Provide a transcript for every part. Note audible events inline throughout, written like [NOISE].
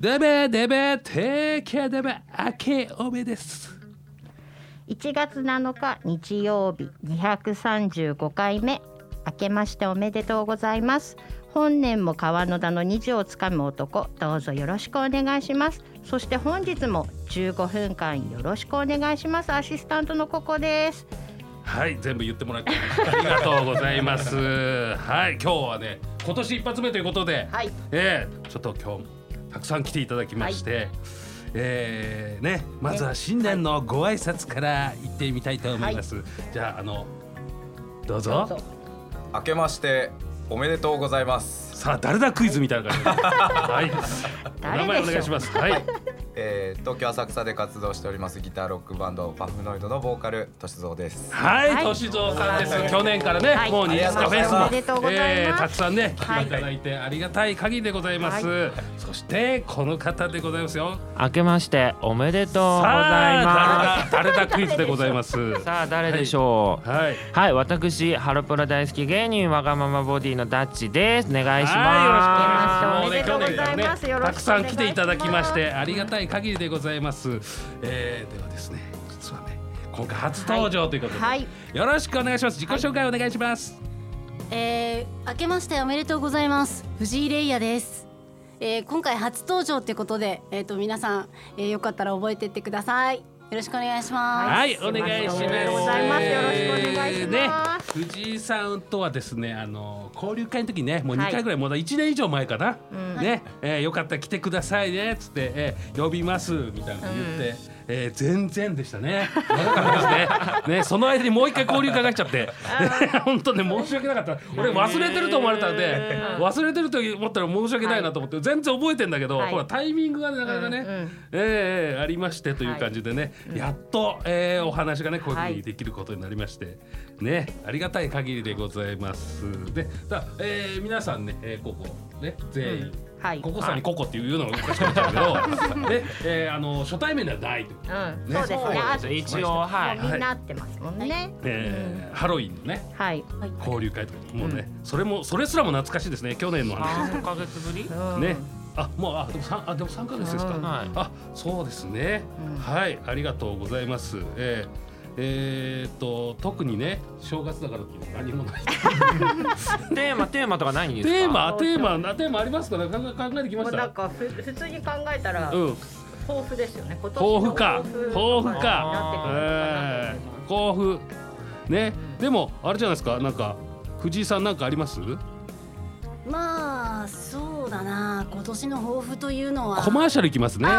デベデベテケデベ明けおめです。1月7日日曜日235回目。明けましておめでとうございます。本年も川野田の虹をつかむ男。どうぞよろしくお願いします。そして本日も15分間よろしくお願いします。アシスタントのここです。はい全部言ってもらってありがとうございます。はい今日はね今年一発目ということで、はい。えー、ちょっと今日たくさん来ていただきまして、はい。えー、ねまずは新年のご挨拶から言ってみたいと思います、はい、じゃああのどうぞ。明けましておめでとうございます。さあ誰だクイズみたいな感じ [LAUGHS] はい。お名前お願いします。はいえー、東京浅草で活動しておりますギターロックバンドパフノイドのボーカルとしぞうです。はいとしぞうさんです去年からね、はい、もうニスカフェスも、えー、たくさんね来ていただいてありがたい限りでございます、はい、そしてこの方でございますよ。明けましておめでとうございます。誰だ誰だクイズでございます。さあ誰でしょう。はい、はい、私ハロプロ大好き芸人わがままボディのダッチです。お願いします。おめでとうございます。たくさん来ていただきましてありがたい限りでございます、えー、ではですね実はね今回初登場ということで、はいはい、よろしくお願いします。自己紹介お願いします、はい、えー、明けましておめでとうございます。藤井玲也です。えー、今回初登場ってことで、えっ、ー、と皆さん、えー、よかったら覚えてってください。よろしくお願いします。はい、お願いします。ございます。よろしくお願いします。ね、藤井さんとはですね、あの交流会の時ね、もう2回ぐらい、もう1年以上前かな。ね、えー、よかったら来てくださいねっつって、えー、呼びますみたいなの言って。うんえー、全然でしたね。ね。ね、その間にもう一回交流会が来ちゃって、[LAUGHS] 本当ね申し訳なかった。俺忘れてると思われたんで、忘れてると思ったら申し訳ないなと思って、全然覚えてんだけど、はい、ほらタイミングがなかなかね、うえー、ありましてという感じでね、はい、やっと、えー、お話がねこういうふうにできることになりまして、ねありがたい限りでございます。で、さあ、えー、皆さんね、えー、ここね全員。うんはい、ココさんにココっていうのがおかしかったけど、[LAUGHS] で、えー、あの初対面ではないと。うん、ね、そうですね。一応はい。みんなってますもんね。えー、ハロウィンのね、はい、交流会とかもうね、それもそれすらも懐かしいですね。去年の話。三ヶ月ぶり？ね。あ、もうあでも三あでも三ヶ月ですか。あ、そうですね。はい、ありがとうございます。えーえー、っと特にね正月だからって何もない。[LAUGHS] テーマテーマとかないんですか？テーマテーマテーマ。ありますか？ね考えてきました？なんかふ普通に考えたら、うん、抱負ですよね。抱負か。抱負か。えー、抱負ね、うん、でもあれじゃないですか？なんか藤井さんなんかあります？まあそうだな。今年の抱負というのは。コマーシャルいきますね。ホ [LAUGHS]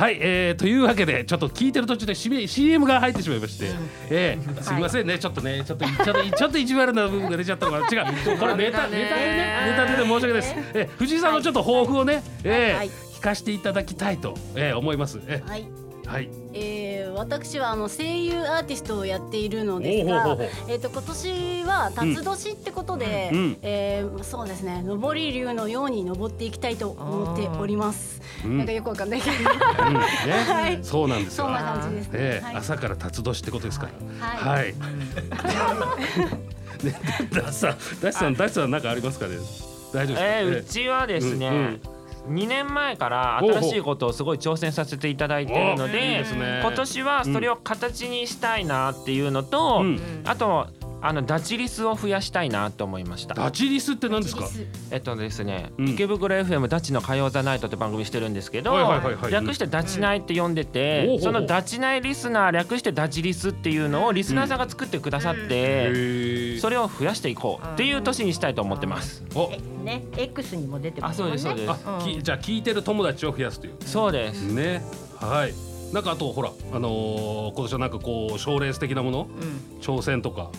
はい、えー、というわけでちょっと聞いてる途中で CM が入ってしまいまして、うん、えー、すみませんね、はい、ちょっとねちょっとちょっとちょっと意地悪な部分が出ちゃったのが違うこれネタネタでねネタでね申し訳ないです、えー、藤井さんのちょっと抱負をね、えーはい、聞かせていただきたいと、えー、思います。えー、はいはい、えー、私はあの声優アーティストをやっているのですが、えっ、と今年は辰年ってことで、うん、えー、そうですね、上り竜のように登っていきたいと思っております。うん、なんかよくわかんないけど、うんね、はい、そうなんですよ。そんな感じですね。えーはい、朝から辰年ってことですか？ら。はい。はい、[LAUGHS] ね、ダッサン、ダッサン、ダッサンなんかありますかね？大丈夫ですか？えー、うちはですね。うん2年前から新しいことをすごい挑戦させていただいているので今年はそれを形にしたいなっていうのと、うん、あとあのダチリスを増やしたいなと思いました。ダチリスって何ですか？えっとですね、うん、池袋 FM ダチの火曜ザナイトって番組してるんですけど、略してダチナイって呼んでて、うん、そのダチナイリスナー略してダチリスっていうのをリスナーさんが作ってくださって、うん、それを増やしていこうっていう年にしたいと思ってます。おね、X にも出てますね。あ、そうですそうです。じゃあ聞いてる友達を増やすという。そうです。ね、はい。なんかあとほらあのー、今年はなんかこう賞レース的なもの、うん、挑戦とか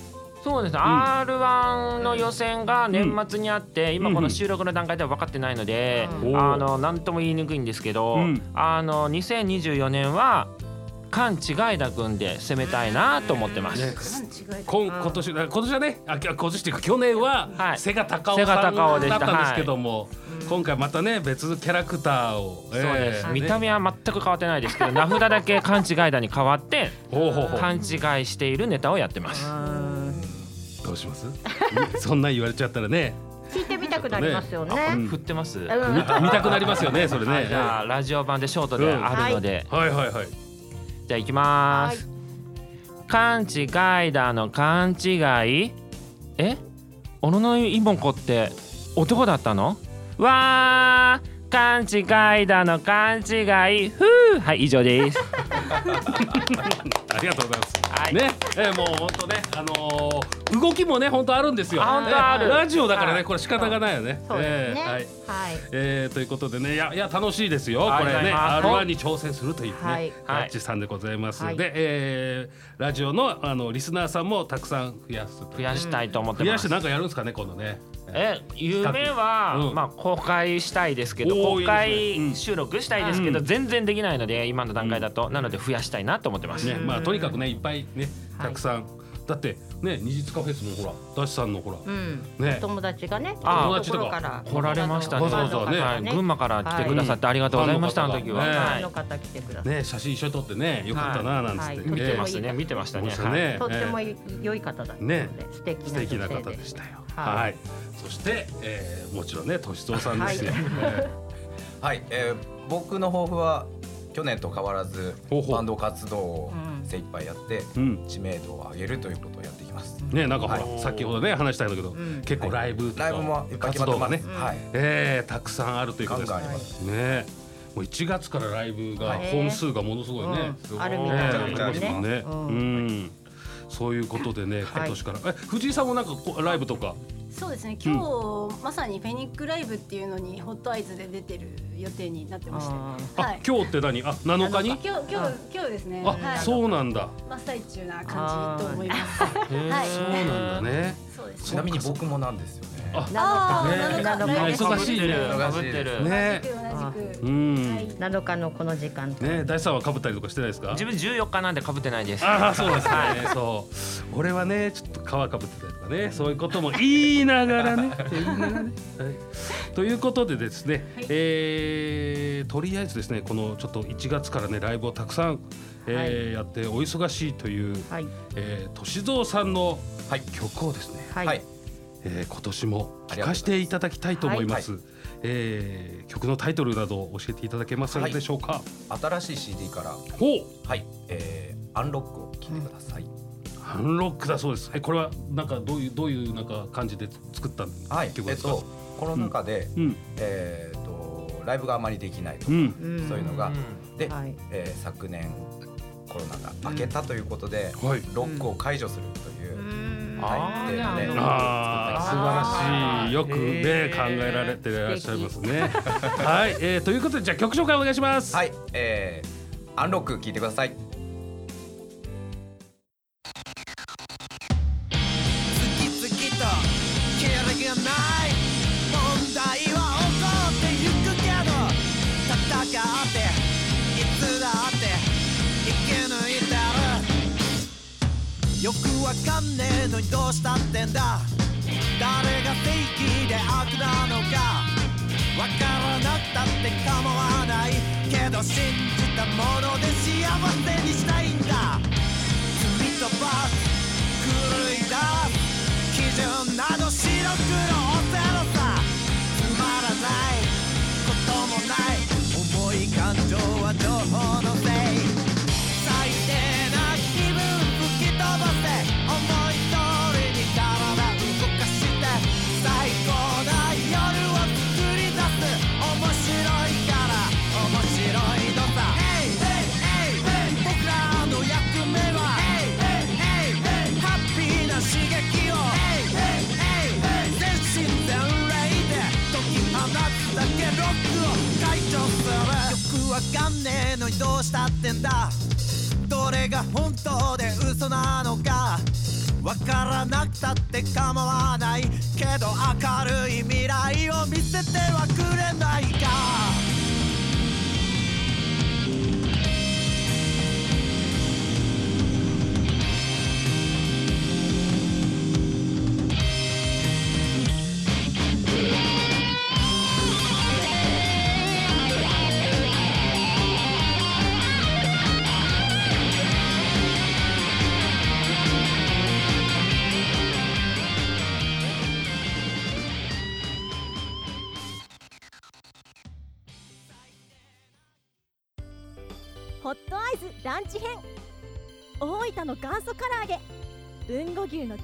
そうです。ね、うん、R1 の予選が年末にあって、うん、今この収録の段階では分かってないので、うん、あの何とも言いにくいんですけど、あの2024年は勘違いだ君で攻めたいなと思ってます。ね、今今年今年はねあ今年っていうか去年は背が高尾さんだったんですけども、はい、今回またね別キャラクターを、そうです、見た目は全く変わってないですけど名札だけ勘違いだに変わって勘違いしているネタをやってます。どうします？[LAUGHS] そんな言われちゃったらね聞いてみたくなりますよね。振ってます。見たくなりますよね、それね。じゃあラジオ版でショートであるので。はいはいはい。じゃあ行きます。勘違いだの勘違い。え？小野の妹子って男だったの？わー。勘違いだの勘違いふうはい以上です [LAUGHS] ありがとうございます、はい、ね、えー、もう本当ねあのー、動きもね本当あるんですよ。ラジオだからねこれ仕方がないよね。そうですね、えー、はい、はい、えー、ということでねいやいや楽しいですよこれね。R1 に挑戦するというね、はい、ガッチさんでございます、はい、で、えー、ラジオのあのリスナーさんもたくさん増やす増やしたいと思ってます。増やしてなんかやるんですかね今度ね。え夢は、うん、まあ公開したいですけど公開収録したいですけど、うん、全然できないので今の段階だと、なので増やしたいなと思ってます。ね、まあとにかくねいっぱいねたくさん、はいだってね二日フェスのほらダッシュさんのほら、うん、ね。友達がね友達とか。来られましたね。そうそうね、はい、群馬から来てくださってありがとうございました、あの時は、ね、の方来てくださね写真一緒に撮ってねよかったななんつって、見てますね。見てましたね。とっても良い方だったので、素敵素敵な方でしたよ。はい。そして、えー、もちろんねとしぞうさんですよ。はい、えー、僕の抱負は去年と変わらずバンド活動を精一杯やって知名度を上げるということをやっていきます。ねなんかほら、はい、先ほどね話したんだけど、うん、結構ライブとか、ライブも活動がね、はい、えー、たくさんあるということですね。もう1月からライブが本数がものすごいね、うん、あるみたいですね。うん、そういうことでね今年から、え藤井さんもなんかライブとかそうですね。今日、うん、まさにフェニックライブっていうのにホットアイズで出てる予定になってまして、はい、今日って何？あ七日に？今日今日今日ですね。あ、はい、そうなんだ。真っ最中な感じと思いますはいそうなんだねちなみに僕もなんですよあ、あね、忙しいね。忙しいてる。ね。うん。七日のこの時間。ね、大さんは被ったりとかしてないですか？自分十四日なんで被ってないです。あ、そうですね。そう。俺はね、ちょっと皮被ってたりとかね、そういうことも言いながらね。ということでですね、えとりあえずですね、このちょっと一月からね、ライブをたくさん。えーやってお忙しいという、はいえー、歳三さんの曲をですね、はいえー、今年も聴かせていただきたいと思います。はい、えー、曲のタイトルなど教えていただけますでしょうか？はい、新しい CD から。ほう。はい。えー、アンロックを聴いてください。アンロックだそうです。え、これはなんかどういうどういうなんか感じで作ったはい、曲ですか？えっと、コロナ禍で、うん、えっ、ー、とライブがあまりできないとか、うん、そういうのが、うん、で、はい、えー、昨年コロナが明けたということで、うん、ロックを解除するという。はい、ね、あ素晴らしいよくね考えられていらっしゃいますね。はい、えー、ということでじゃあ曲紹介お願いします。はい、えー、アンロック聞いてください。よくわかんねえのにどうしたってんだ。誰が正義で悪なのか。わからなくたって構わない。けど信じたもので幸せにしたいんだ。罪と罰狂い出す基準など白黒ゼロさ。つまらないこともない。重い感情は情報のせい。わかんねえのにどうしたってんだ。どれが本当で嘘なのか。わからなくたって構わない。けど明るい未来を見せてはくれないか。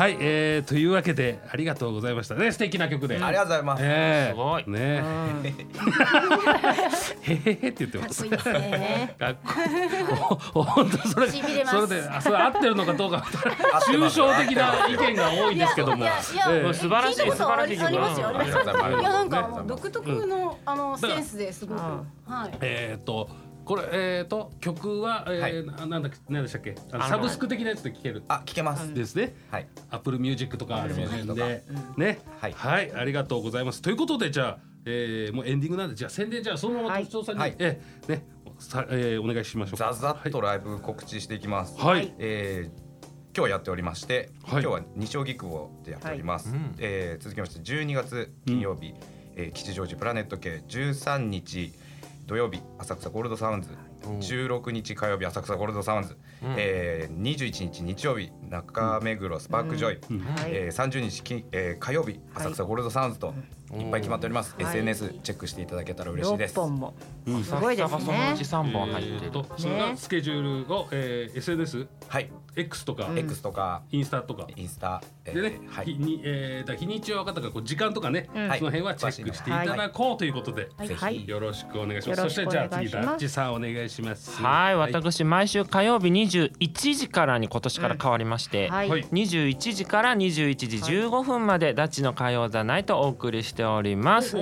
はい、えー、というわけでありがとうございましたね。素敵な曲で、ありがとうございます、え。ー、すごい。ね [LAUGHS] へへへって言ってます。かっこいいですね。かっこ本当それしびれます。それであそれ合ってるのかどうか。抽象的な意見が多いですけども。素晴らしい素晴らしい曲。ありますよ。ありいます。いやなんか独特のあのセンスですごく。うん。はい。えーっとこれえーっと曲は、えーはい。ななんだっけ何でしたっけ？サブスク的なやつで聴ける。あ聞けます、ですね、はい。 Apple Music とか。あるの辺で、ね、はい。ありがとうございます。ということでじゃあ、えー、もうエンディングなんでじゃあ宣伝じゃあそのままはい。としぞーさんに、はい。えーね。さ、えー、お願いしましょうか。ザザッとライブ告知していきます、はい、はい、えー今日やっておりまして、はい。今日は西荻窪でやっております、はい。うん。えー続きまして12月金曜日、えー吉祥寺プラネット K 13日土曜日浅草ゴールドサウンズ。16日火曜日浅草ゴールドサウンズ、うん。えー、21日日曜日中目黒スパークジョイ、うん。はい。えー、30日き、えー、火曜日浅草ゴールドサウンズといっぱい決まっております、はい。SNS チェックしていただけたら嬉しいです。六本も。うん。すごいですそのうねち三本入ってる。えーとそれがスケジュールを、えー、SNS はい、X とか、うん。X とか。インスタとか。インスタ、えーでね、はい。日にえー、だ日にちは分かったからこう時間とかね、うん。その辺はチェックしていただこうということで、はい。ぜひ、はい。よろしくお願いします。そしてじゃあ次だっちさんお願いします。はい、私毎週火曜日21時からに今年から変わりまして、はい、はい21時から21時15分までダッチの火曜ザナイトをお送りしております。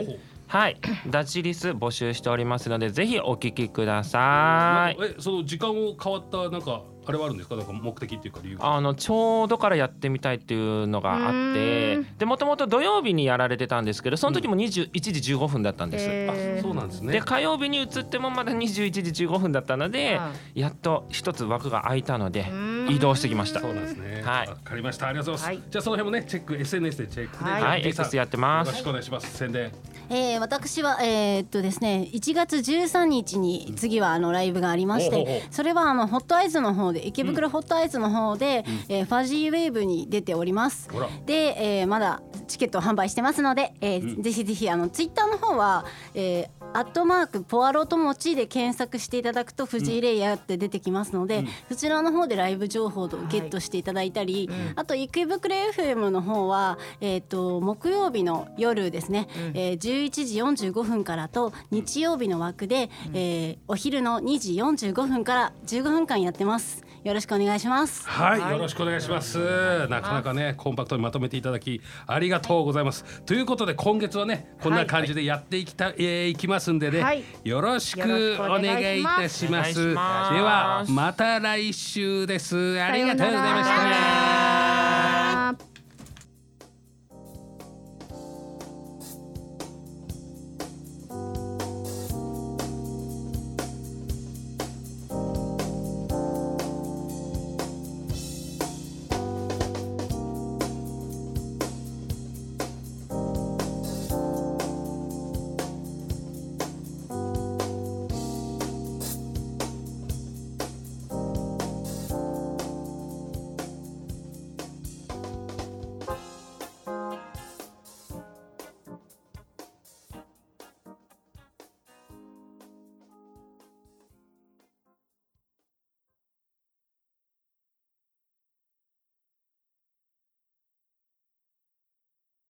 はい、ダッチリス募集しておりますのでぜひお聞きください。かえその時間を変わったなんかあれはあるんですか？なんか目的っていうか理由が。あのちょうどからやってみたいっていうのがあってでもともと土曜日にやられてたんですけどその時も21時15分だったんです。えー。あそうなんですね。で火曜日に移ってもまだ21時15分だったのでやっと一つ枠が空いたのでうん。移動してきました。そうなんですね。はい。わかりました。ありがとうございます、はい。じゃあその辺もねチェック SNS でチェックで、はい。はい、ジェイさん X やってます。よろし。くお願いします。宣伝えー、私はえー、っとですね1月13日に次はあのライブがありましほうほうほう。てそれはあのホットアイズの方で池袋ホットアイズの方で、えーファジーウェーブに出ております。で、えーまだチケットを販売してますので、えーうん。ぜひぜひあのツイッターの方は、えーアットマークポアロともちで検索していただくと藤井レイヤーって出てきますので、そちらの方でライブ情報をゲットしていただいたり、あと池袋 FM の方は、えー、と木曜日の夜ですね、えー11時45分からと日曜日の枠で、えーお昼の2時45分から15分間やってますよろしくお願いしますはい、はいよろしくお願いします。なかなかね、コンパクトにまとめていただき、ありがとうございます。ということで、今月はね、こんな感じでやっていきた、えーいきますんでね、はいよろしくおお願いいいたします。では、また来週です。ありがとうございましたら。